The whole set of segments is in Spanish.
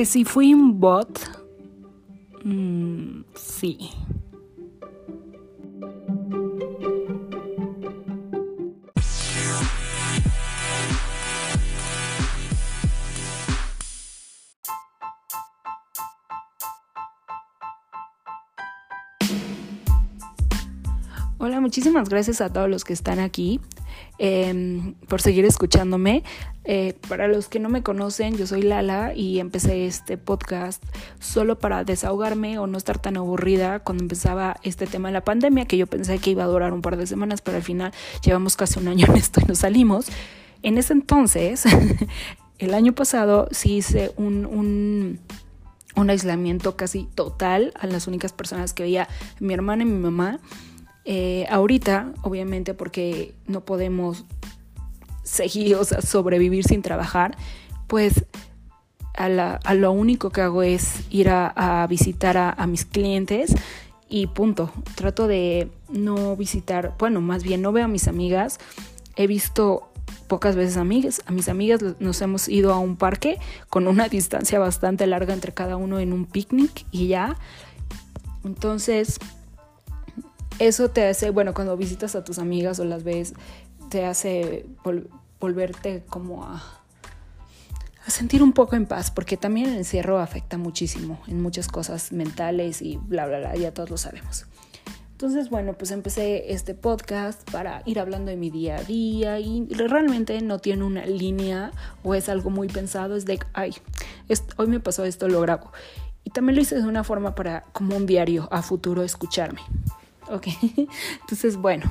Que si fui un bot, mm, sí. Hola, muchísimas gracias a todos los que están aquí em, por seguir escuchándome. Eh, para los que no me conocen, yo soy Lala y empecé este podcast solo para desahogarme o no estar tan aburrida cuando empezaba este tema de la pandemia, que yo pensé que iba a durar un par de semanas, pero al final llevamos casi un año en esto y nos salimos. En ese entonces, el año pasado, sí hice un, un un aislamiento casi total a las únicas personas que veía mi hermana y mi mamá eh, ahorita, obviamente, porque no podemos seguir, o sea, sobrevivir sin trabajar, pues a, lo único que hago es ir a, visitar a, mis clientes y punto. Trato de no visitar, bueno, más bien no veo a mis amigas. He visto pocas veces amigas. A mis amigas nos hemos ido a un parque con una distancia bastante larga entre cada uno en un picnic y ya. Entonces, eso te hace, bueno, cuando visitas a tus amigas o las ves, te hace volverte como a, a sentir un poco en paz, porque también el encierro afecta muchísimo en muchas cosas mentales y bla, bla, bla, ya todos lo sabemos. Entonces, bueno, pues empecé este podcast para ir hablando de mi día a día y realmente no tiene una línea o es algo muy pensado, es de, ay, hoy me pasó esto, lo grabo. Y también lo hice de una forma para, como un diario a futuro, escucharme. Ok, entonces bueno,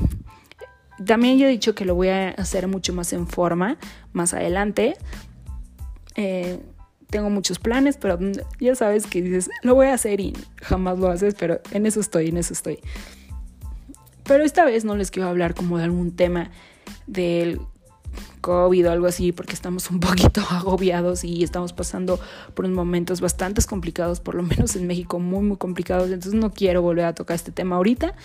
también yo he dicho que lo voy a hacer mucho más en forma más adelante. Eh, tengo muchos planes, pero ya sabes que dices, lo voy a hacer y jamás lo haces, pero en eso estoy, en eso estoy. Pero esta vez no les quiero hablar como de algún tema del COVID o algo así, porque estamos un poquito agobiados y estamos pasando por unos momentos bastante complicados, por lo menos en México, muy, muy complicados. Entonces no quiero volver a tocar este tema ahorita.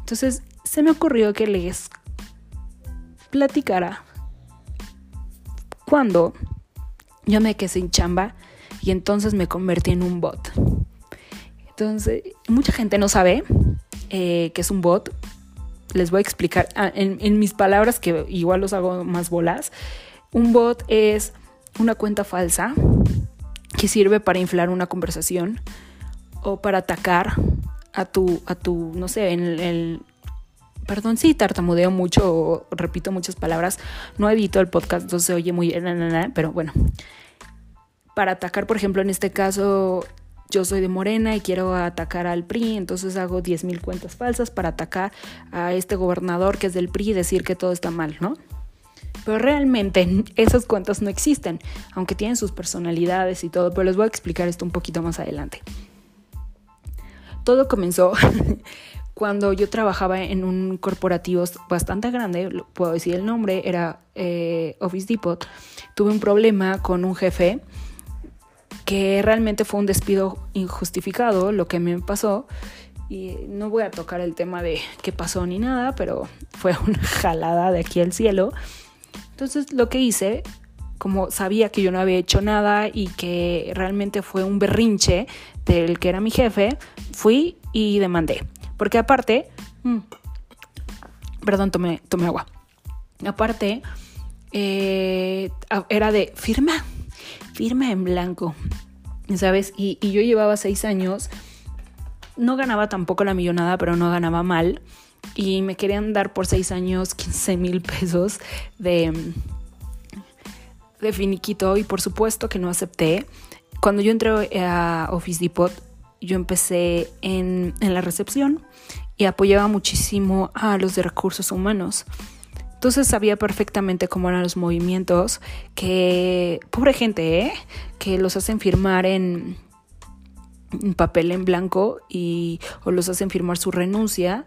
Entonces se me ocurrió que les platicara cuando yo me quedé sin chamba y entonces me convertí en un bot. Entonces, mucha gente no sabe eh, que es un bot, les voy a explicar ah, en, mis palabras que igual los hago más bolas. Un bot es una cuenta falsa que sirve para inflar una conversación o para atacar a tu, a tu no sé, en el, perdón si tartamudeo mucho o repito muchas palabras, no edito el podcast, entonces se oye muy, pero bueno, para atacar, por ejemplo, en este caso, yo soy de Morena y quiero atacar al PRI, entonces hago 10.000 cuentas falsas para atacar a este gobernador que es del PRI y decir que todo está mal, ¿no? Pero realmente esas cuentas no existen, aunque tienen sus personalidades y todo, pero les voy a explicar esto un poquito más adelante. Todo comenzó cuando yo trabajaba en un corporativo bastante grande, puedo decir el nombre, era eh, Office Depot. Tuve un problema con un jefe que realmente fue un despido injustificado lo que me pasó. Y no voy a tocar el tema de qué pasó ni nada, pero fue una jalada de aquí al cielo. Entonces lo que hice, como sabía que yo no había hecho nada y que realmente fue un berrinche del que era mi jefe, fui y demandé. Porque aparte, mm, perdón, tomé, tomé agua. Aparte, eh, era de firma, firma en blanco, ¿sabes? Y, yo llevaba seis años, no ganaba tampoco la millonada, pero no ganaba mal. Y me querían dar por seis años 15 mil pesos de, de finiquito y por supuesto que no acepté. Cuando yo entré a Office Depot, yo empecé en, en la recepción y apoyaba muchísimo a los de recursos humanos. Entonces sabía perfectamente cómo eran los movimientos que, pobre gente, ¿eh? que los hacen firmar en, papel en blanco y o los hacen firmar su renuncia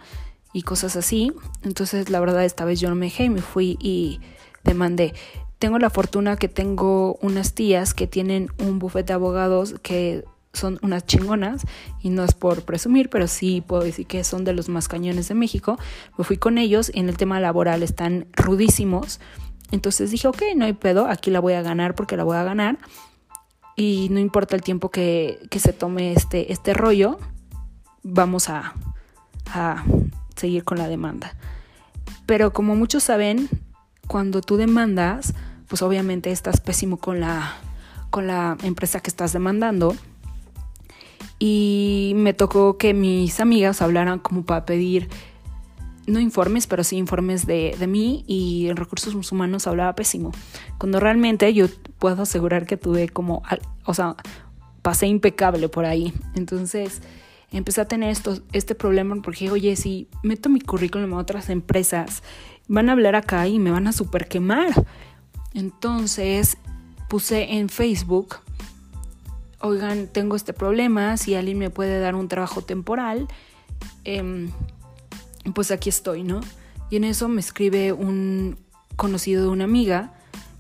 y cosas así. Entonces la verdad esta vez yo no me dejé y me fui y demandé. Tengo la fortuna que tengo unas tías que tienen un bufete de abogados que son unas chingonas y no es por presumir, pero sí puedo decir que son de los más cañones de México. Me fui con ellos y en el tema laboral están rudísimos. Entonces dije, ok, no hay pedo, aquí la voy a ganar porque la voy a ganar. y no importa el tiempo que, se tome este, este rollo, vamos a, a seguir con la demanda. Pero como muchos saben, cuando tú demandas, pues obviamente estás pésimo con la, con la empresa que estás demandando. Y me tocó que mis amigas hablaran como para pedir, no informes, pero sí informes de, de mí y en recursos humanos hablaba pésimo. Cuando realmente yo puedo asegurar que tuve como, o sea, pasé impecable por ahí. Entonces empecé a tener esto, este problema porque, oye, si meto mi currículum a otras empresas, van a hablar acá y me van a super quemar. Entonces puse en Facebook, oigan, tengo este problema, si alguien me puede dar un trabajo temporal, em, pues aquí estoy, ¿no? Y en eso me escribe un conocido de una amiga,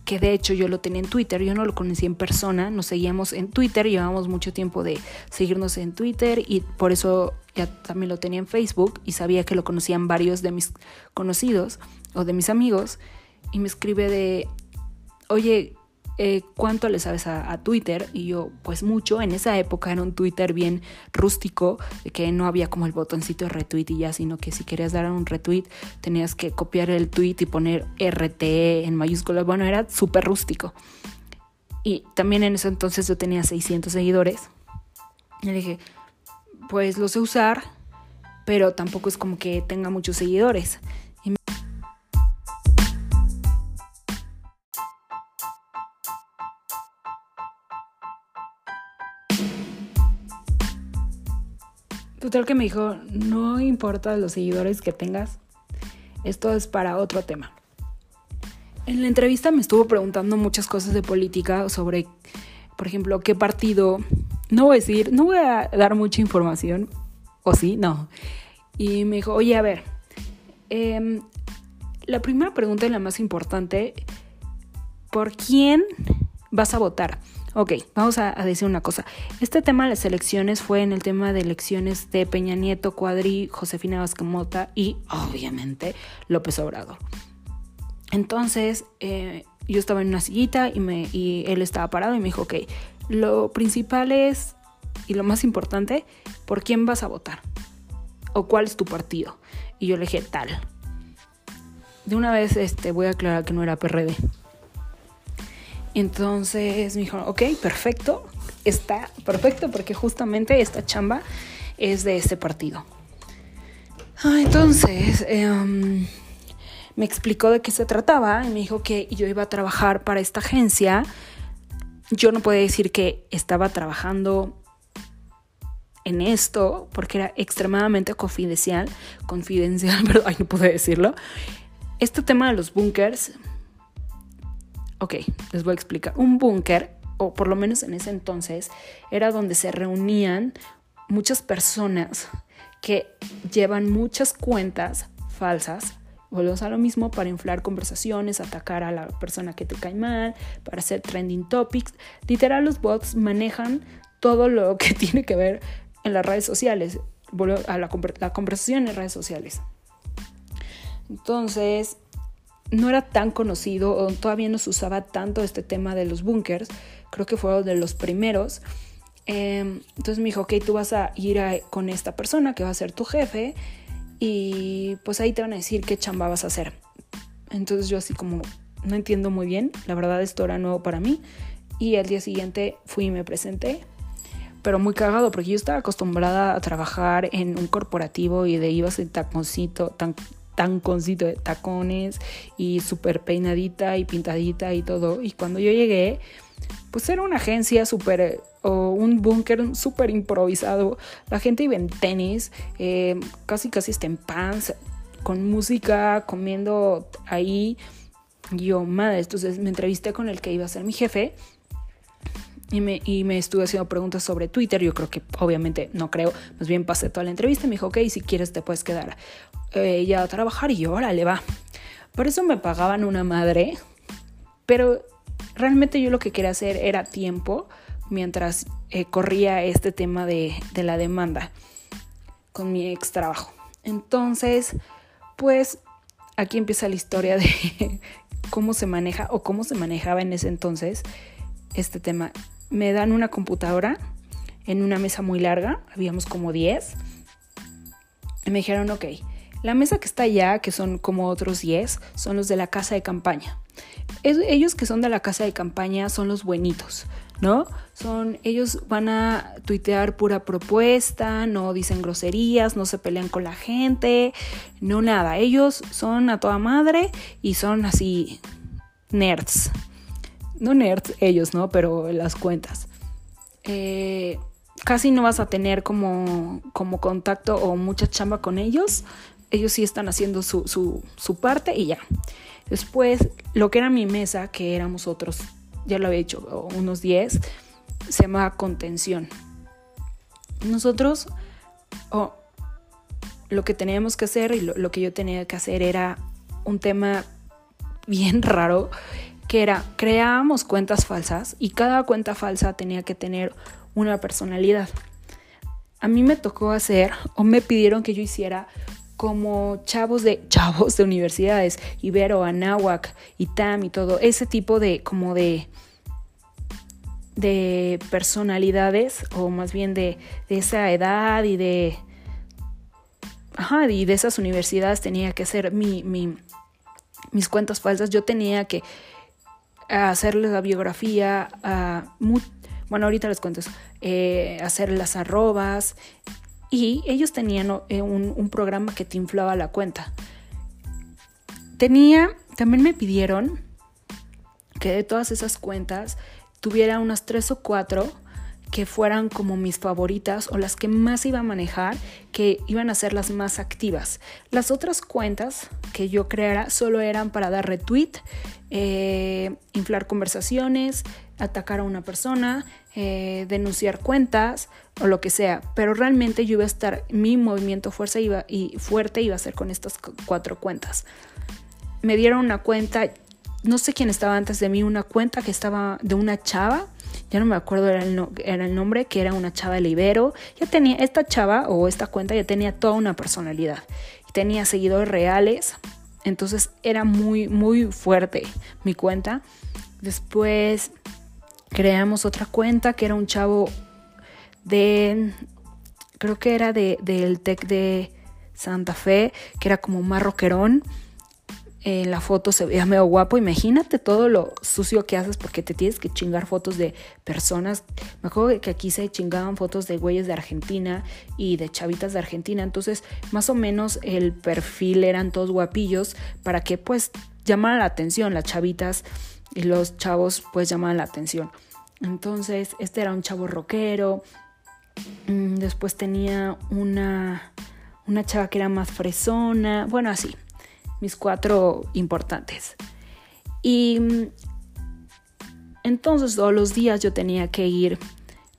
que de hecho yo lo tenía en Twitter, yo no lo conocí en persona, nos seguíamos en Twitter, llevamos mucho tiempo de seguirnos en Twitter y por eso ya también lo tenía en Facebook y sabía que lo conocían varios de mis conocidos o de mis amigos y me escribe de, oye, eh, ¿cuánto le sabes a, Twitter? Y yo, pues mucho. En esa época era un Twitter bien rústico, que no había como el botoncito de retweet y ya, sino que si querías dar un retweet tenías que copiar el tweet y poner RT en mayúsculas. Bueno, era súper rústico. Y también en ese entonces yo tenía 600 seguidores. Y dije, pues lo sé usar, pero tampoco es como que tenga muchos seguidores. Total que me dijo, no importa los seguidores que tengas, esto es para otro tema. En la entrevista me estuvo preguntando muchas cosas de política sobre, por ejemplo, qué partido, no voy a decir, no voy a dar mucha información, o sí, no. Y me dijo, oye, a ver, em, la primera pregunta y la más importante, ¿por quién vas a votar? Ok, vamos a, decir una cosa. Este tema de las elecciones fue en el tema de elecciones de Peña Nieto, Cuadri, Josefina Vascamota y obviamente López Obrador. Entonces, eh, yo estaba en una sillita y, me, y él estaba parado y me dijo, ok, lo principal es, y lo más importante, ¿por quién vas a votar? ¿O cuál es tu partido? Y yo le dije, tal. De una vez este, voy a aclarar que no era PRD. Entonces me dijo, ok, perfecto, está perfecto porque justamente esta chamba es de este partido. Ah, entonces em, me explicó de qué se trataba y me dijo que yo iba a trabajar para esta agencia. Yo no podía decir que estaba trabajando en esto porque era extremadamente confidencial, confidencial, pero ay, no pude decirlo. Este tema de los bunkers Ok, les voy a explicar. Un búnker, o por lo menos en ese entonces, era donde se reunían muchas personas que llevan muchas cuentas falsas. Volvemos a lo mismo para inflar conversaciones, atacar a la persona que te cae mal, para hacer trending topics. Literal, los bots manejan todo lo que tiene que ver en las redes sociales, a la, la conversación en redes sociales. Entonces, no era tan conocido o todavía no se usaba tanto este tema de los bunkers. Creo que fue de los primeros. Em, entonces me dijo, ok, tú vas a ir con esta persona que va a ser tu jefe y pues ahí te van a decir qué chamba vas a hacer. Entonces yo así como no entiendo muy bien, la verdad esto era nuevo para mí y al día siguiente fui y me presenté. Pero muy cagado porque yo estaba acostumbrada a trabajar en un corporativo y de ibas en taconcito, tan, taconcito de tacones y súper peinadita y pintadita y todo. Y cuando yo llegué, pues era una agencia súper o un búnker súper improvisado. La gente iba en tenis, eh, casi casi está en pants, con música, comiendo ahí. Yo, madre, entonces me entrevisté con el que iba a ser mi jefe. Y me, y me estuve haciendo preguntas sobre Twitter. Yo creo que obviamente no creo. Más bien pasé toda la entrevista y me dijo, ok, si quieres te puedes quedar ella a trabajar y yo, órale, va. Por eso me pagaban una madre, pero realmente yo lo que quería hacer era tiempo mientras eh, corría este tema de, de la demanda con mi ex trabajo. Entonces, pues aquí empieza la historia de cómo se maneja o cómo se manejaba en ese entonces este tema me dan una computadora en una mesa muy larga, habíamos como 10, y me dijeron, ok, la mesa que está allá, que son como otros 10, son los de la casa de campaña. ellos que son de la casa de campaña son los buenitos, ¿no? Son, ellos van a tuitear pura propuesta, no dicen groserías, no se pelean con la gente, no nada. Ellos son a toda madre y son así nerds. No nerds ellos, ¿no? Pero las cuentas. Eh, casi no vas a tener como, como contacto o mucha chamba con ellos. Ellos sí están haciendo su, su, su parte y ya. Después, lo que era mi mesa, que éramos otros, ya lo había hecho, unos 10, se llama contención. Nosotros, oh, lo que teníamos que hacer y lo, lo que yo tenía que hacer era un tema bien raro, que era, creábamos cuentas falsas y cada cuenta falsa tenía que tener una personalidad. A mí me tocó hacer o me pidieron que yo hiciera como chavos de chavos de universidades, Ibero, Anáhuac, Itam y todo, ese tipo de como de de personalidades o más bien de, de esa edad y de ajá, y de esas universidades tenía que ser mi, mi mis cuentas falsas, yo tenía que hacerles la biografía, a, bueno, ahorita les cuento eh, hacer las arrobas y ellos tenían eh, un, programa que te inflaba la cuenta. Tenía, también me pidieron que de todas esas cuentas tuviera unas tres o cuatro que fueran como mis favoritas o las que más iba a manejar, que iban a ser las más activas. Las otras cuentas que yo creara solo eran para dar retweet, eh, inflar conversaciones, atacar a una persona, eh, denunciar cuentas o lo que sea. Pero realmente yo iba a estar, mi movimiento fuerza iba, y fuerte iba a ser con estas cuatro cuentas. Me dieron una cuenta, no sé quién estaba antes de mí, una cuenta que estaba de una chava ya no me acuerdo el, era el nombre, que era una chava de Ibero. Ya tenía, esta chava o esta cuenta ya tenía toda una personalidad. Tenía seguidores reales. Entonces era muy, muy fuerte mi cuenta. Después creamos otra cuenta que era un chavo de, creo que era de, del TEC de Santa Fe, que era como más rockerón en la foto se veía medio guapo. Imagínate todo lo sucio que haces porque te tienes que chingar fotos de personas. Me acuerdo que aquí se chingaban fotos de güeyes de Argentina y de chavitas de Argentina. Entonces, más o menos el perfil eran todos guapillos para que pues llamara la atención. Las chavitas y los chavos pues llamaban la atención. Entonces, este era un chavo rockero. Mm, después tenía una, una chava que era más fresona. Bueno, así mis cuatro importantes. Y mm, entonces todos los días yo tenía que ir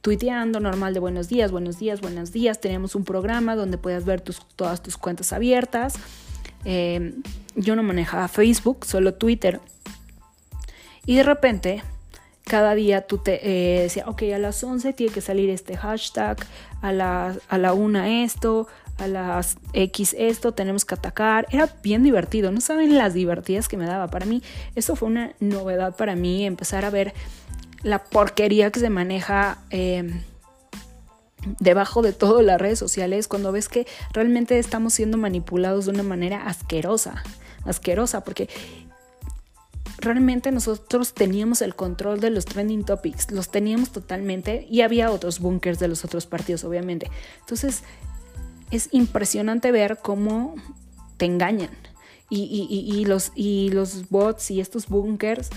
tuiteando normal de buenos días, buenos días, buenos días. Teníamos un programa donde podías ver tus, todas tus cuentas abiertas. Em, yo no manejaba Facebook, solo Twitter. Y de repente, cada día tú te eh, decías, ok, a las 11 tiene que salir este hashtag, a la, a la 1 esto, a las X esto, tenemos que atacar. Era bien divertido, no saben las divertidas que me daba. Para mí, eso fue una novedad para mí, empezar a ver la porquería que se maneja. Em, debajo de todo las redes sociales cuando ves que realmente estamos siendo manipulados de una manera asquerosa, asquerosa, porque realmente nosotros teníamos el control de los trending topics, los teníamos totalmente y había otros bunkers de los otros partidos, obviamente. Entonces, es impresionante ver cómo te engañan. Y, los, los bots y estos bunkers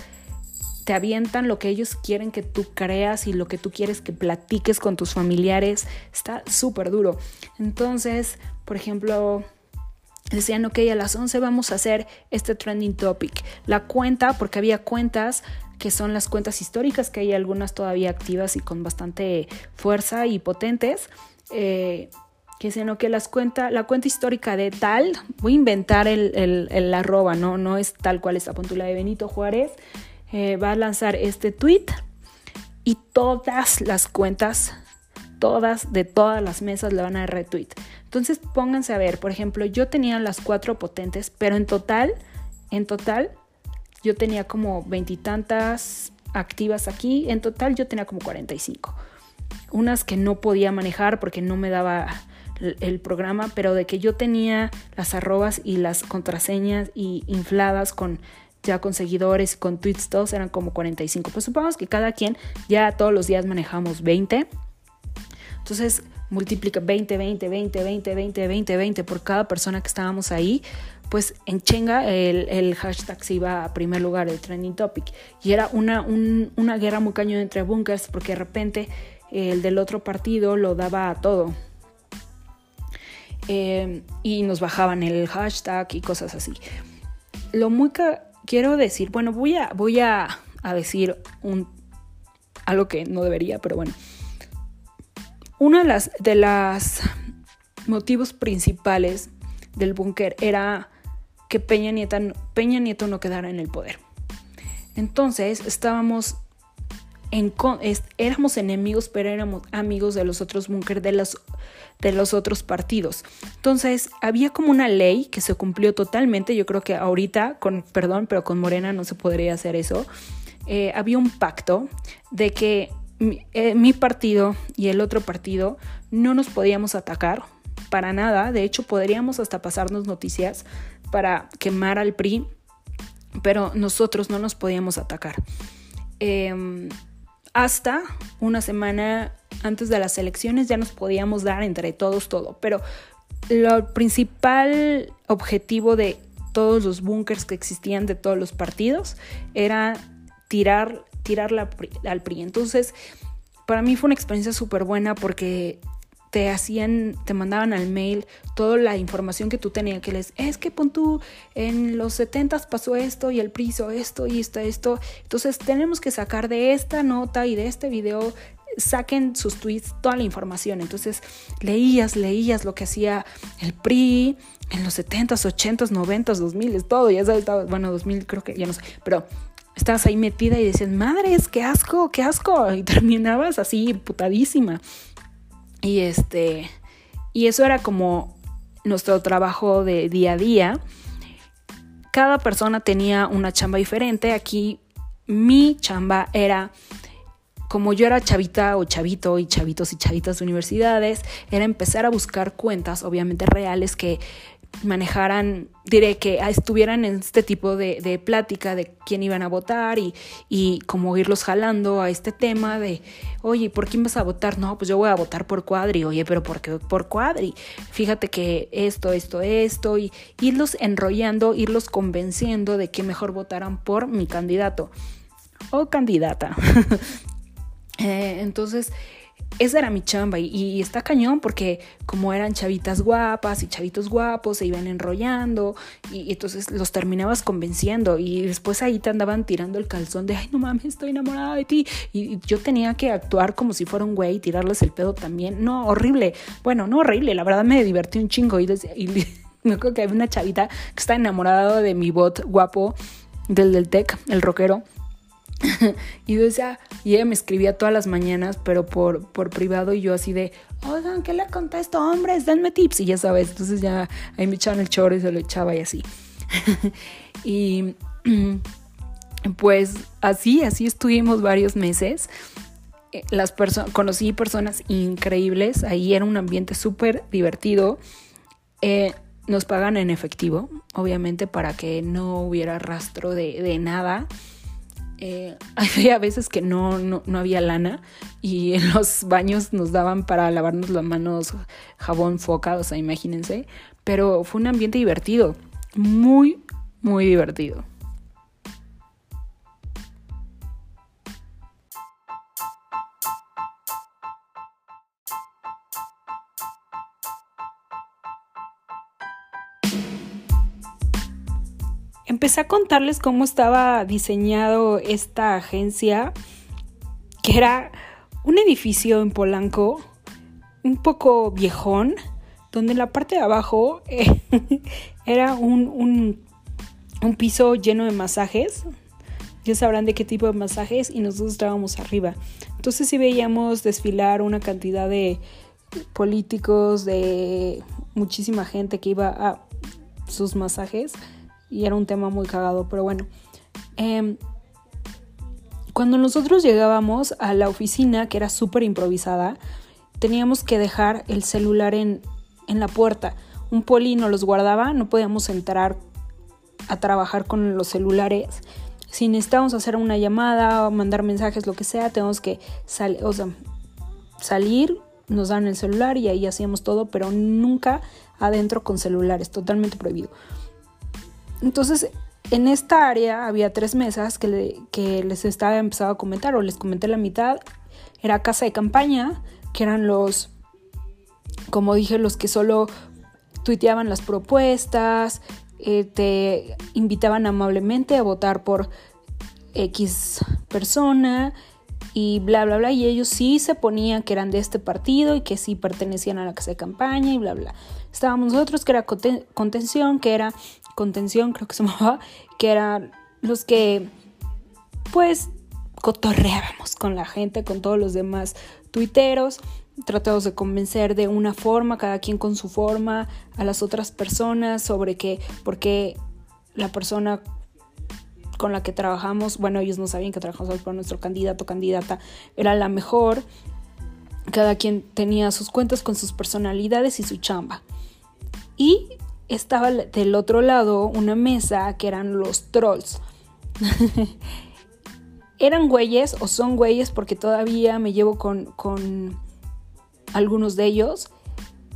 te avientan lo que ellos quieren que tú creas y lo que tú quieres que platiques con tus familiares. Está súper duro. Entonces, por ejemplo, decían, ok, a las 11 vamos a hacer este trending topic. La cuenta, porque había cuentas que son las cuentas históricas, que hay algunas todavía activas y con bastante fuerza y potentes. Eh, que sino que las cuenta, la cuenta histórica de tal, voy a inventar el, el, arroba, ¿no? no es tal cual esta puntula de Benito Juárez, eh, va a lanzar este tweet y todas las cuentas, todas de todas las mesas le van a dar retweet. Entonces pónganse a ver, por ejemplo, yo tenía las cuatro potentes, pero en total, en total, yo tenía como veintitantas activas aquí. En total yo tenía como 45. Unas que no podía manejar porque no me daba el programa, pero de que yo tenía las arrobas y las contraseñas y infladas con ya con seguidores, con tweets, todos eran como 45. Pues supongamos que cada quien ya todos los días manejamos 20. Entonces multiplica 20, 20, 20, 20, 20, 20, 20 por cada persona que estábamos ahí. Pues en Chenga el, el hashtag se iba a primer lugar, el trending topic. Y era una, una guerra muy cañón entre bunkers porque de repente el del otro partido lo daba a todo. Eh, y nos bajaban el hashtag y cosas así. Lo muy quiero decir, bueno, voy a, voy a, decir un, algo que no debería, pero bueno. Una de de las motivos principales del búnker era que Peña Nieto, Peña Nieto no quedara en el poder. Entonces estábamos éramos enemigos, pero éramos amigos de los otros búnker de los, de los otros partidos. Entonces, había como una ley que se cumplió totalmente. Yo creo que ahorita, con perdón, pero con Morena no se podría hacer eso. Eh, había un pacto de que mi, eh, mi partido y el otro partido no nos podíamos atacar para nada. De hecho, podríamos hasta pasarnos noticias para quemar al PRI, pero nosotros no nos podíamos atacar. Eh, hasta una semana antes de las elecciones ya nos podíamos dar entre todos todo, pero el principal objetivo de todos los búnkers que existían de todos los partidos era tirar, tirar al PRI. Entonces, para mí fue una experiencia súper buena porque te hacían, te mandaban al mail toda la información que tú tenías, que les, es que pon tú, en los 70 pasó esto y el PRI hizo esto y esto, esto. Entonces tenemos que sacar de esta nota y de este video, saquen sus tweets toda la información. Entonces leías, leías lo que hacía el PRI en los 70s, 80s, 90s, 2000, todo, ya sabes, bueno, 2000 creo que ya no sé, pero estabas ahí metida y decías, madres, qué asco, qué asco, y terminabas así putadísima. Y este, y eso era como nuestro trabajo de día a día. Cada persona tenía una chamba diferente. Aquí mi chamba era como yo era chavita o chavito y chavitos y chavitas de universidades, era empezar a buscar cuentas, obviamente reales, que manejaran, diré que estuvieran en este tipo de, plática de quién iban a votar y, y como irlos jalando a este tema de, oye, ¿por quién vas a votar? No, pues yo voy a votar por Cuadri, oye, pero ¿por qué por Cuadri? Fíjate que esto, esto, esto, y irlos enrollando, irlos convenciendo de que mejor votaran por mi candidato o candidata. Eh, entonces, esa era mi chamba y, está cañón porque como eran chavitas guapas y chavitos guapos se iban enrollando y, entonces los terminabas convenciendo y después ahí te andaban tirando el calzón de ay no mames estoy enamorada de ti y, yo tenía que actuar como si fuera un güey y tirarles el pedo también. No horrible. Bueno no horrible la verdad me divertí un chingo y, y me acuerdo que había una chavita que está enamorada de mi bot guapo del del tech el rockero y decía, y ella me escribía todas las mañanas, pero por, por privado, y yo así de, oigan, ¿qué le contesto, hombres? Denme tips, y ya sabes, entonces ya ahí me echaban el choro y se lo echaba y así. y pues así, así estuvimos varios meses. Eh, las conocí personas increíbles, ahí era un ambiente súper divertido. Eh, nos pagan en efectivo, obviamente, para que no hubiera rastro de, de nada. Eh, había veces que no, no, no, había lana y en los baños nos daban para lavarnos las manos jabón foca, o sea, imagínense. Pero fue un ambiente divertido, muy, muy divertido. Empecé a contarles cómo estaba diseñado esta agencia, que era un edificio en Polanco, un poco viejón, donde en la parte de abajo eh, era un, un, piso lleno de masajes. Ya sabrán de qué tipo de masajes y nosotros estábamos arriba. Entonces sí veíamos desfilar una cantidad de políticos, de muchísima gente que iba a sus masajes y era un tema muy cagado, pero bueno. Em, cuando nosotros llegábamos a la oficina, que era súper improvisada, teníamos que dejar el celular en, en la puerta. Un poli nos los guardaba, no podíamos entrar a trabajar con los celulares. Si necesitábamos hacer una llamada o mandar mensajes, lo que sea, tenemos que salir, nos dan el celular y ahí hacíamos todo, pero nunca adentro con celulares, totalmente prohibido. Entonces, en esta área había tres mesas que, les estaba empezado a comentar, o les comenté la mitad. Era casa de campaña, que eran los, como dije, los que solo tuiteaban las propuestas, eh, te invitaban amablemente a votar por X persona y bla, bla, bla. Y ellos sí se ponían que eran de este partido y que sí pertenecían a la casa de campaña y bla, bla. Estábamos nosotros que era contención, que era contención, creo que se llamaba, que eran los que pues cotorreábamos con la gente, con todos los demás tuiteros tratamos de convencer de una forma, cada quien con su forma, a las otras personas sobre que, porque la persona con la que trabajamos, bueno, ellos no sabían que trabajamos con nuestro candidato o candidata era la mejor. Cada quien tenía sus cuentas con sus personalidades y su chamba. Y estaba del otro lado una mesa que eran los trolls. eran güeyes o son güeyes porque todavía me llevo con, con algunos de ellos.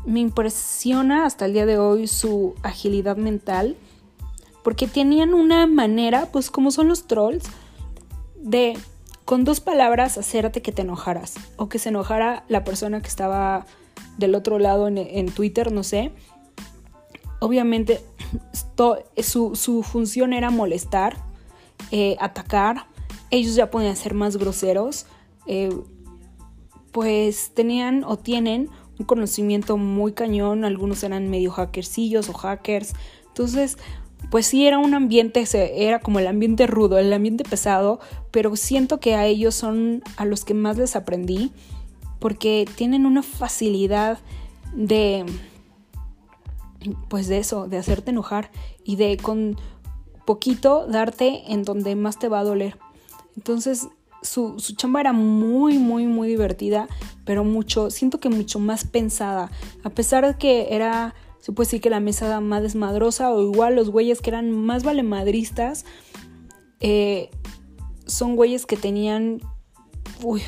Me impresiona hasta el día de hoy su agilidad mental, porque tenían una manera, pues como son los trolls, de con dos palabras hacerte que te enojaras o que se enojara la persona que estaba del otro lado en, Twitter, no sé. Obviamente su, su, función era molestar, eh, atacar. Ellos ya podían ser más groseros. Eh, pues tenían o tienen un conocimiento muy cañón, algunos eran medio hackercillos o hackers, entonces pues sí era un ambiente, era como el ambiente rudo, el ambiente pesado, pero siento que a ellos son a los que más les aprendí, porque tienen una facilidad de, pues de eso, de hacerte enojar y de con poquito darte en donde más te va a doler. Entonces su, chamba era muy, muy, muy divertida, pero mucho, siento que mucho más pensada. A pesar de que era, se puede decir que la mesa más desmadrosa, o igual los güeyes que eran más valemadristas, eh, son güeyes que tenían, uy,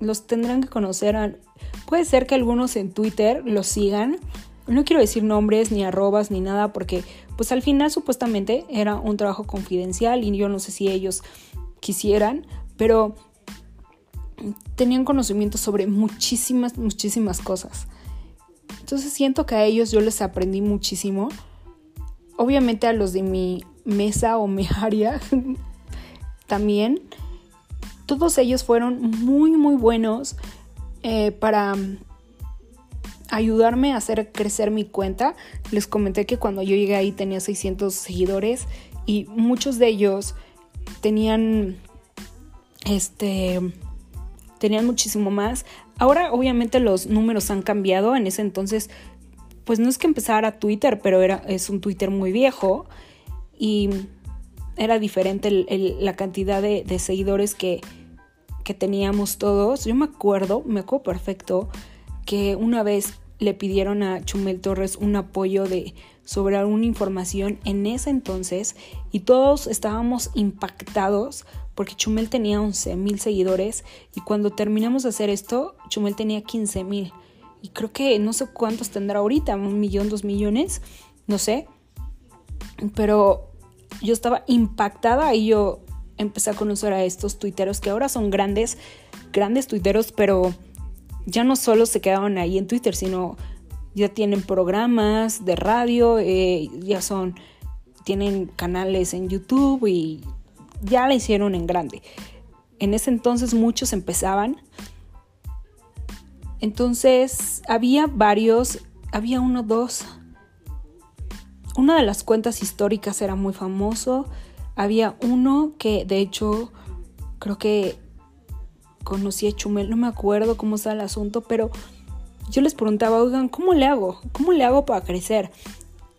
los tendrán que conocer. puede ser que algunos en Twitter los sigan. No quiero decir nombres, ni arrobas, ni nada, porque pues al final supuestamente era un trabajo confidencial y yo no sé si ellos quisieran, pero tenían conocimiento sobre muchísimas, muchísimas cosas. Entonces siento que a ellos yo les aprendí muchísimo. Obviamente a los de mi mesa o mi área también. Todos ellos fueron muy, muy buenos eh, para ayudarme a hacer crecer mi cuenta. Les comenté que cuando yo llegué ahí tenía 600 seguidores y muchos de ellos tenían este, tenían muchísimo más. Ahora obviamente los números han cambiado. En ese entonces, pues no es que empezara Twitter, pero era, es un Twitter muy viejo y era diferente la cantidad de, de seguidores que, que teníamos todos. Yo me acuerdo, me acuerdo perfecto, que una vez le pidieron a Chumel Torres un apoyo de sobre alguna información en ese entonces y todos estábamos impactados porque Chumel tenía 11 mil seguidores y cuando terminamos de hacer esto, Chumel tenía 15 mil. Y creo que no sé cuántos tendrá ahorita, un millón, dos millones, no sé. Pero yo estaba impactada y yo empecé a conocer a estos tuiteros que ahora son grandes, grandes tuiteros, pero ya no solo se quedaban ahí en Twitter, sino ya tienen programas de radio, eh, ya son, tienen canales en YouTube y ya la hicieron en grande. En ese entonces muchos empezaban. Entonces había varios, había uno, dos. Una de las cuentas históricas era muy famoso. Había uno que de hecho creo que conocí a Chumel, no me acuerdo cómo está el asunto, pero yo les preguntaba, oigan, ¿cómo le hago? ¿Cómo le hago para crecer?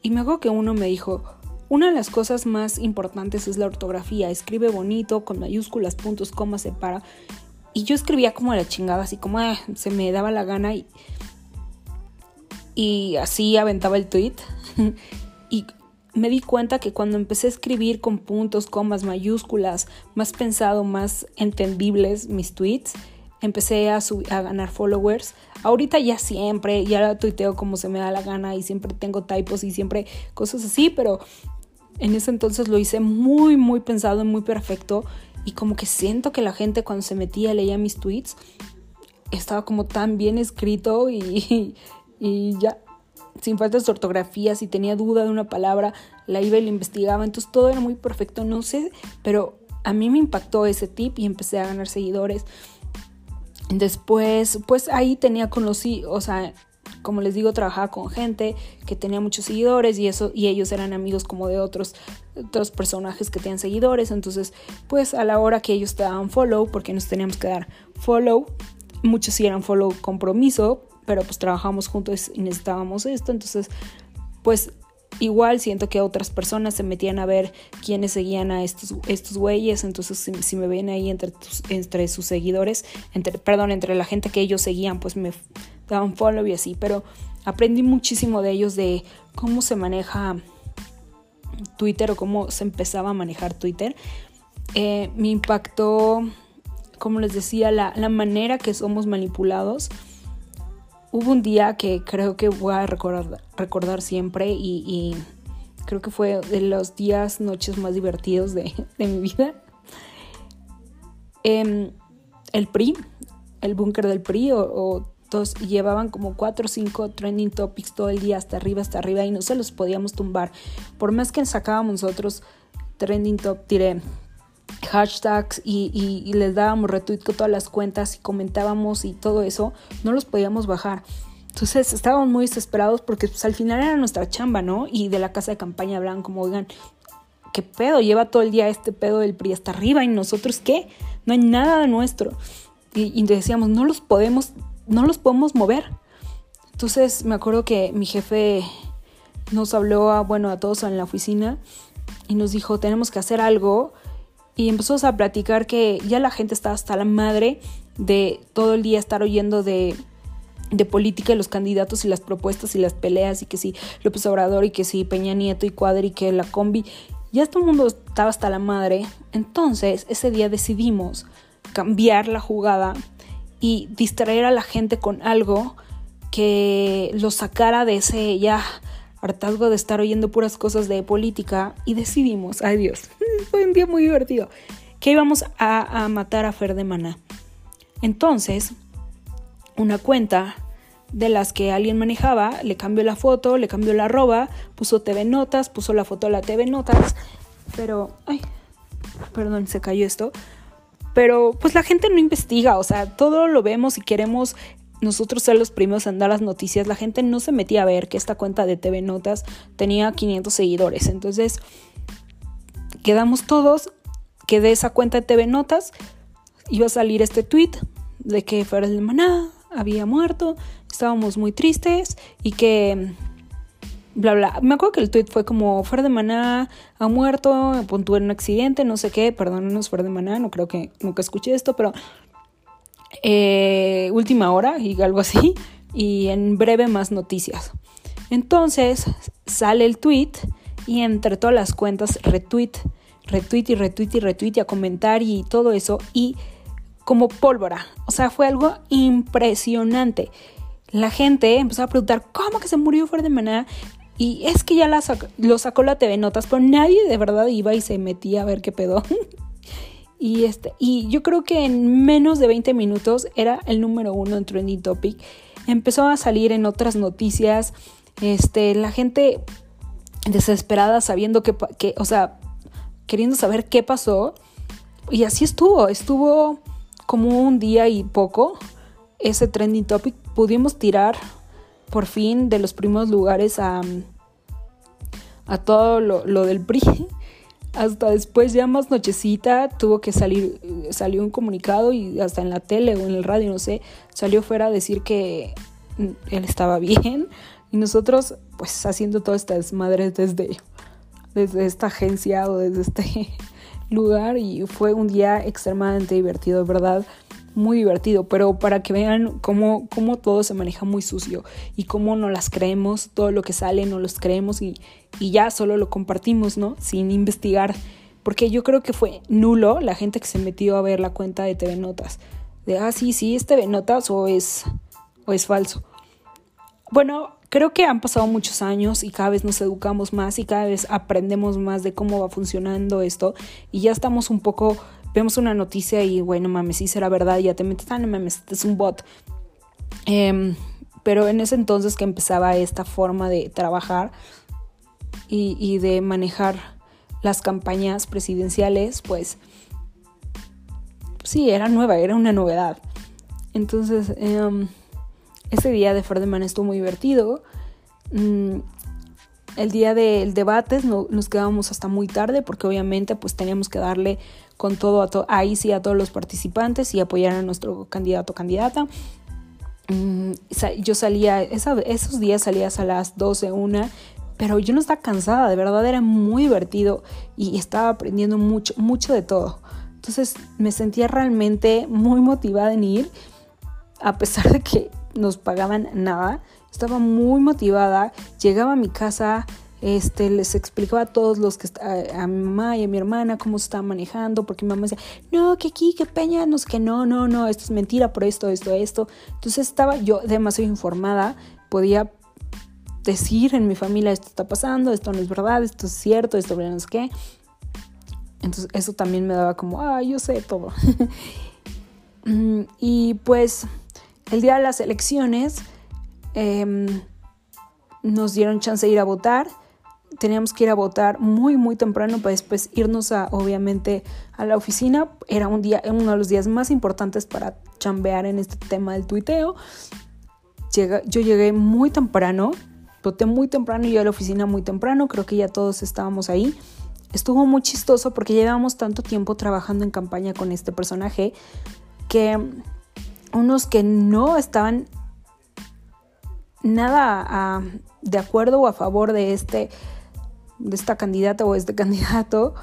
Y me hago que uno me dijo, una de las cosas más importantes es la ortografía. Escribe bonito, con mayúsculas, puntos, comas, separa. Y yo escribía como la chingada, así como ah, se me daba la gana y, y así aventaba el tweet. y me di cuenta que cuando empecé a escribir con puntos, comas, mayúsculas, más pensado, más entendibles mis tweets, empecé a, ganar followers. Ahorita ya siempre, ya tuiteo como se me da la gana y siempre tengo typos y siempre cosas así, pero en ese entonces lo hice muy, muy pensado y muy perfecto. Y como que siento que la gente cuando se metía, leía mis tweets, estaba como tan bien escrito y, y ya sin faltas de ortografía, si tenía duda de una palabra, la iba y la investigaba. Entonces todo era muy perfecto, no sé, pero a mí me impactó ese tip y empecé a ganar seguidores. Después, pues ahí tenía conocido, o sea, como les digo, trabajaba con gente que tenía muchos seguidores y eso y ellos eran amigos como de otros, otros personajes que tenían seguidores, entonces pues a la hora que ellos te daban follow, porque nos teníamos que dar follow, muchos sí eran follow compromiso, pero pues trabajamos juntos y necesitábamos esto, entonces pues igual siento que otras personas se metían a ver quiénes seguían a estos, estos güeyes, entonces si, me ven ahí entre, entre sus seguidores, entre, perdón, entre la gente que ellos seguían, pues me daban follow y así, pero aprendí muchísimo de ellos de cómo se maneja Twitter o cómo se empezaba a manejar Twitter. Eh, me impactó, como les decía, la, manera que somos manipulados. Hubo un día que creo que voy a recordar, siempre y, creo que fue de los días, noches más divertidos de, mi vida. Em, el PRI, el búnker del PRI o llevaban como 4 o 5 trending topics todo el día hasta arriba, hasta arriba y no se los podíamos tumbar. Por más que sacábamos nosotros trending top, tiré hashtags y, les dábamos retweet con todas las cuentas y comentábamos y todo eso, no los podíamos bajar. Entonces estábamos muy desesperados porque pues, al final era nuestra chamba, ¿no? Y de la casa de campaña hablaban como, oigan, ¿qué pedo? Lleva todo el día este pedo del PRI hasta arriba y nosotros qué? No hay nada de nuestro. Y, y decíamos, no los podemos no los podemos mover. Entonces me acuerdo que mi jefe nos habló a, bueno, a todos en la oficina y nos dijo, tenemos que hacer algo. Y empezamos a platicar que ya la gente estaba hasta la madre de todo el día estar oyendo de, de política y los candidatos y las propuestas y las peleas y que si López Obrador y que si Peña Nieto y Cuadri y que la combi. Ya todo el mundo estaba hasta la madre. Entonces ese día decidimos cambiar la jugada y distraer a la gente con algo que los sacara de ese ya hartazgo de estar oyendo puras cosas de política y decidimos, ay Dios, fue un día muy divertido, que íbamos a, matar a Fer de Maná. Entonces, una cuenta de las que alguien manejaba, le cambió la foto, le cambió la arroba, puso TV Notas, puso la foto de la TV Notas, pero, ay, perdón, se cayó esto, pero pues la gente no investiga, o sea, todo lo vemos y queremos nosotros ser los primeros en dar las noticias. La gente no se metía a ver que esta cuenta de TV Notas tenía 500 seguidores. Entonces, quedamos todos que de esa cuenta de TV Notas iba a salir este tweet de que de Maná había muerto, estábamos muy tristes y que bla, bla. Me acuerdo que el tweet fue como, Fer de Maná ha muerto, puntuó en un accidente, no sé qué, perdónenos Fer de Maná, no creo que nunca escuché esto, pero eh, última hora y algo así, y en breve más noticias. Entonces sale el tweet y entre todas las cuentas retweet, retweet y retweet y retweet y a comentar y todo eso y como pólvora, o sea, fue algo impresionante. La gente empezó a preguntar, ¿cómo que se murió Fer de Maná? Y es que ya lo sacó la TV Notas, pero nadie de verdad iba y se metía a ver qué pedo. y, este, y yo creo que en menos de 20 minutos era el número uno en Trending Topic. Empezó a salir en otras noticias. Este, la gente desesperada sabiendo que, que, o sea, queriendo saber qué pasó. Y así estuvo, estuvo como un día y poco ese trending topic. Pudimos tirar por fin de los primeros lugares a, a todo lo, del PRI. Hasta después, ya más nochecita, tuvo que salir, salió un comunicado y hasta en la tele o en el radio, no sé, salió fuera a decir que él estaba bien. Y nosotros pues haciendo toda esta desmadre desde desde esta agencia o desde este lugar. Y fue un día extremadamente divertido, verdad, muy divertido, pero para que vean cómo, cómo todo se maneja muy sucio y cómo no las creemos, todo lo que sale no los creemos y, y ya solo lo compartimos, ¿no? Sin investigar, porque yo creo que fue nulo la gente que se metió a ver la cuenta de TV Notas, de, ah, sí, sí, es TV Notas o es, o es falso. Bueno, creo que han pasado muchos años y cada vez nos educamos más y cada vez aprendemos más de cómo va funcionando esto y ya estamos un poco, vemos una noticia y bueno, mames, sí será verdad, ya te metes, ah, no mames, este es un bot. Em, pero en ese entonces que empezaba esta forma de trabajar y, de manejar las campañas presidenciales, pues sí, era nueva, era una novedad. Entonces, eh, ese día de Ferdinand estuvo muy divertido. Mm, el día del debate nos quedábamos hasta muy tarde porque obviamente pues teníamos que darle con todo a ahí sí a todos los participantes y apoyar a nuestro candidato o candidata. Mm, yo salía, esos días salías a las 12, una, pero yo no estaba cansada, de verdad era muy divertido y estaba aprendiendo mucho, mucho de todo. Entonces me sentía realmente muy motivada en ir, a pesar de que nos pagaban nada. Estaba muy motivada. Llegaba a mi casa, este, les explicaba a todos los que a, mi mamá y a mi hermana cómo se estaba manejando, porque mi mamá decía, no, que aquí, que peña, no sé que no, no, no, esto es mentira por esto, esto, esto. Entonces estaba yo demasiado informada, podía decir en mi familia esto está pasando, esto no es verdad, esto es cierto, esto no es qué. Entonces eso también me daba como, ah, yo sé todo. Mm, y pues el día de las elecciones em, nos dieron chance de ir a votar. Teníamos que ir a votar muy, muy temprano para después irnos a, obviamente, a la oficina. Era un día, uno de los días más importantes para chambear en este tema del tuiteo. yo llegué muy temprano, voté muy temprano y a la oficina muy temprano. Creo que ya todos estábamos ahí. Estuvo muy chistoso porque llevábamos tanto tiempo trabajando en campaña con este personaje que unos que no estaban nada de acuerdo o a favor de este de esta candidata o este candidato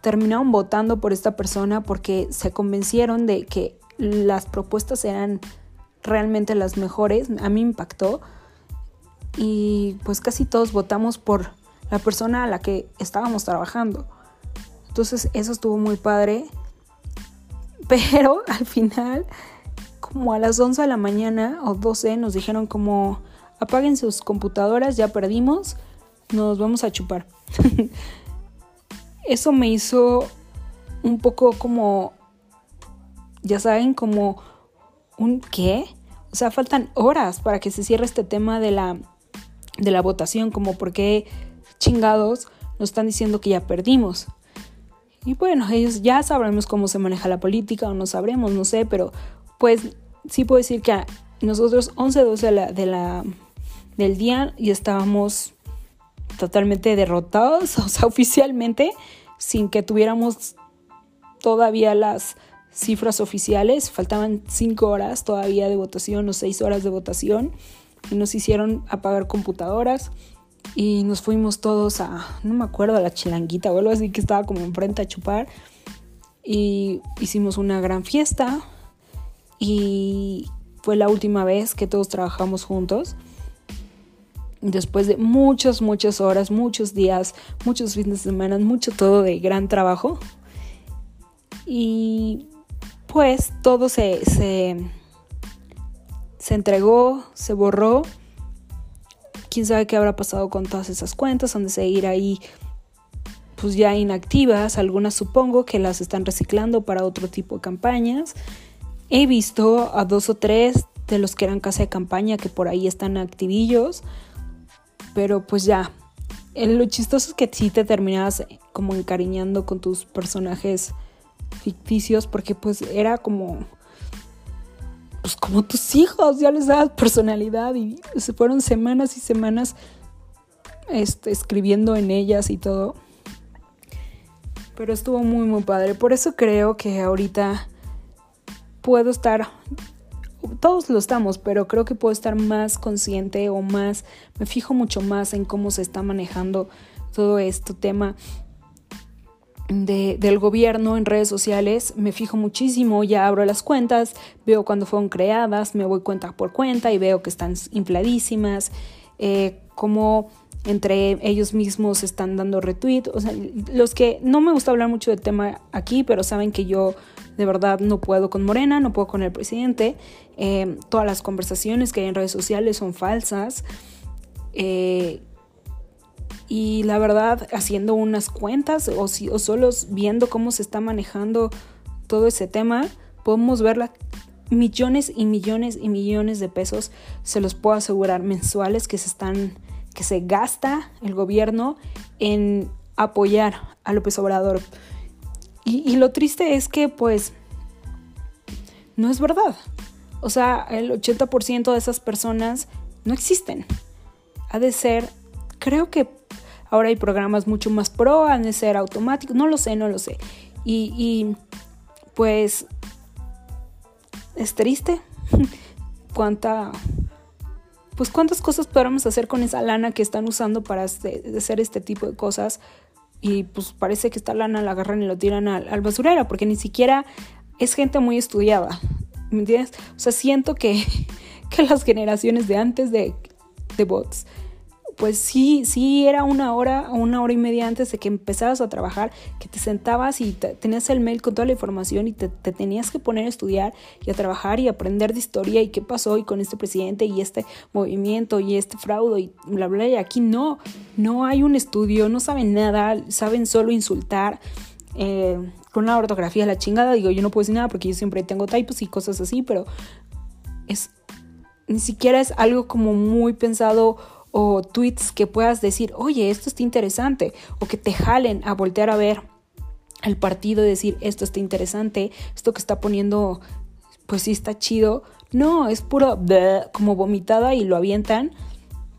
terminaron votando por esta persona porque se convencieron de que las propuestas eran realmente las mejores. A mí impactó y pues casi todos votamos por la persona a la que estábamos trabajando. Entonces eso estuvo muy padre. Pero al final como a las 11 de la mañana o 12 nos dijeron como apaguen sus computadoras, ya perdimos, nos vamos a chupar. Eso me hizo un poco como, ya saben, como un qué. O sea, faltan horas para que se cierre este tema de la, de la votación, como por qué chingados nos están diciendo que ya perdimos. Y bueno, ellos ya sabremos cómo se maneja la política o no sabremos, no sé, pero pues sí puedo decir que nosotros 11, 12 de la, del día y estábamos totalmente derrotados, o sea, oficialmente, sin que tuviéramos todavía las cifras oficiales. Faltaban 5 horas todavía de votación o 6 horas de votación y nos hicieron apagar computadoras y nos fuimos todos a, no me acuerdo, a la chilanguita o algo así que estaba como enfrente a chupar y hicimos una gran fiesta y fue la última vez que todos trabajamos juntos. Después de muchas, muchas horas, muchos días, muchos fines de semana, mucho todo de gran trabajo. Y pues todo se, se, se entregó, se borró. Quién sabe qué habrá pasado con todas esas cuentas, han de seguir ahí pues ya inactivas, algunas supongo que las están reciclando para otro tipo de campañas. He visto a dos o tres de los que eran casa de campaña que por ahí están activillos, pero pues ya. Lo chistoso es que sí te terminabas como encariñando con tus personajes ficticios porque pues era como pues como tus hijos, ya les dabas personalidad y se fueron semanas y semanas este, escribiendo en ellas y todo. Pero estuvo muy muy padre. Por eso creo que ahorita puedo estar, todos lo estamos, pero creo que puedo estar más consciente o más, me fijo mucho más en cómo se está manejando todo este tema de, del gobierno en redes sociales, me fijo muchísimo, ya abro las cuentas, veo cuándo fueron creadas, me voy cuenta por cuenta y veo que están infladísimas, eh, como entre ellos mismos están dando retweet, o sea, los que no me gusta hablar mucho del tema aquí, pero saben que yo de verdad no puedo con Morena, no puedo con el presidente, eh, todas las conversaciones que hay en redes sociales son falsas. Eh, y la verdad, haciendo unas cuentas o, si, o solo viendo cómo se está manejando todo ese tema, podemos ver millones y millones y millones de pesos, se los puedo asegurar, mensuales que se están, que se gasta el gobierno en apoyar a López Obrador. Y, lo triste es que, pues, no es verdad. O sea, el 80% de esas personas no existen. Ha de ser, creo que Ahora hay programas mucho más pro, han de ser automáticos, no lo sé, no lo sé. Y, pues es triste. Cuánta pues cuántas cosas podríamos hacer con esa lana que están usando para hacer este tipo de cosas y pues parece que esta lana la agarran y lo tiran al, basurero porque ni siquiera es gente muy estudiada, ¿me entiendes? O sea, siento que, que las generaciones de antes de, de bots pues sí, sí era una hora o una hora y media antes de que empezaras a trabajar, que te sentabas y tenías el mail con toda la información y te, tenías que poner a estudiar y a trabajar y aprender de historia y qué pasó hoy con este presidente y este movimiento y este fraude y bla, bla, y aquí no, no hay un estudio, no saben nada, saben solo insultar. Eh, con la ortografía la chingada, digo, yo no puedo decir nada porque yo siempre tengo typos y cosas así, pero es ni siquiera es algo como muy pensado o tweets que puedas decir, oye, esto está interesante, o que te jalen a voltear a ver el partido y decir, esto está interesante, esto que está poniendo, pues sí está chido. No, es puro como vomitada y lo avientan,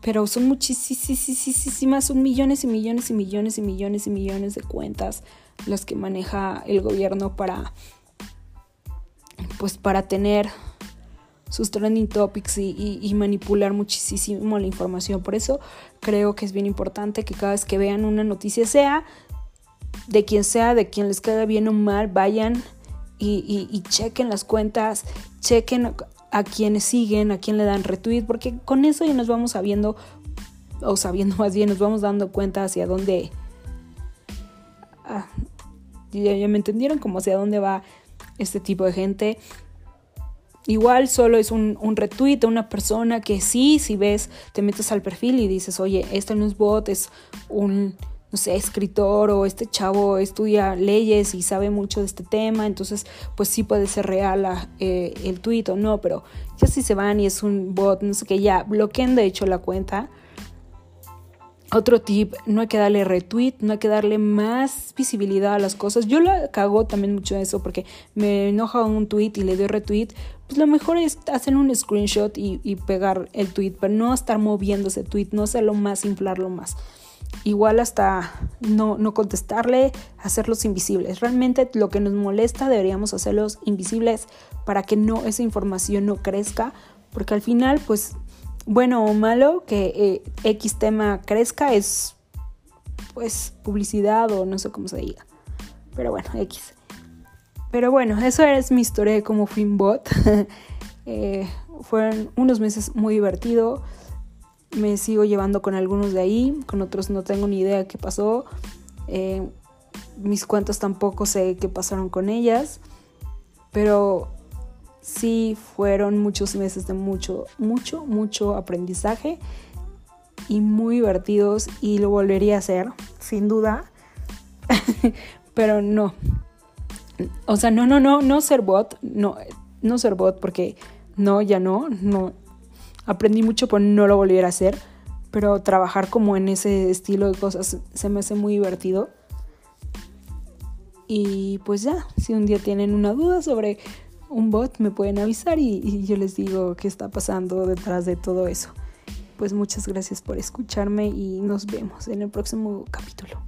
pero son muchísimas, son millones y millones y millones y millones y millones de cuentas las que maneja el gobierno para, pues para tener sus trending topics y, manipular muchísimo la información. Por eso creo que es bien importante que cada vez que vean una noticia, sea de quien sea, de quien les quede bien o mal, vayan y, chequen las cuentas, chequen a quienes siguen, a quién le dan retweet, porque con eso ya nos vamos sabiendo, o sabiendo más bien, nos vamos dando cuenta hacia dónde... Ah, ya, ya me entendieron como hacia dónde va este tipo de gente Igual solo es un, un retweet de una persona que sí, si ves, te metes al perfil y dices, oye, este no es bot, es un, no sé, escritor o este chavo estudia leyes y sabe mucho de este tema, entonces pues sí puede ser real eh, el tweet o no, pero ya si se van y es un bot, no sé qué, ya bloqueen de hecho la cuenta otro tip, no hay que darle retweet, no hay que darle más visibilidad a las cosas. Yo la cago también mucho eso porque me enoja un tweet y le doy retweet. Pues lo mejor es hacer un screenshot y, pegar el tweet, pero no estar moviendo ese tweet, no hacerlo más, inflarlo más. Igual hasta no, no contestarle, hacerlos invisibles. Realmente lo que nos molesta deberíamos hacerlos invisibles para que no esa información no crezca, porque al final pues bueno o malo que eh, X tema crezca es pues publicidad o no sé cómo se diga. Pero bueno, X. Pero bueno, eso es mi historia de cómo fui un bot. Eh, fueron unos meses muy divertidos. Me sigo llevando con algunos de ahí, con otros no tengo ni idea qué pasó. Eh, mis cuentas tampoco sé qué pasaron con ellas. Pero sí fueron muchos meses de mucho, mucho, mucho aprendizaje y muy divertidos y lo volvería a hacer, sin duda. Pero no. O sea, no, no, no, no ser bot, no, no ser bot porque no, ya no, no. Aprendí mucho, pero no lo volviera a hacer. Pero trabajar como en ese estilo de cosas se me hace muy divertido. Y pues ya, si un día tienen una duda sobre un bot, me pueden avisar y, yo les digo qué está pasando detrás de todo eso. Pues muchas gracias por escucharme y nos vemos en el próximo capítulo.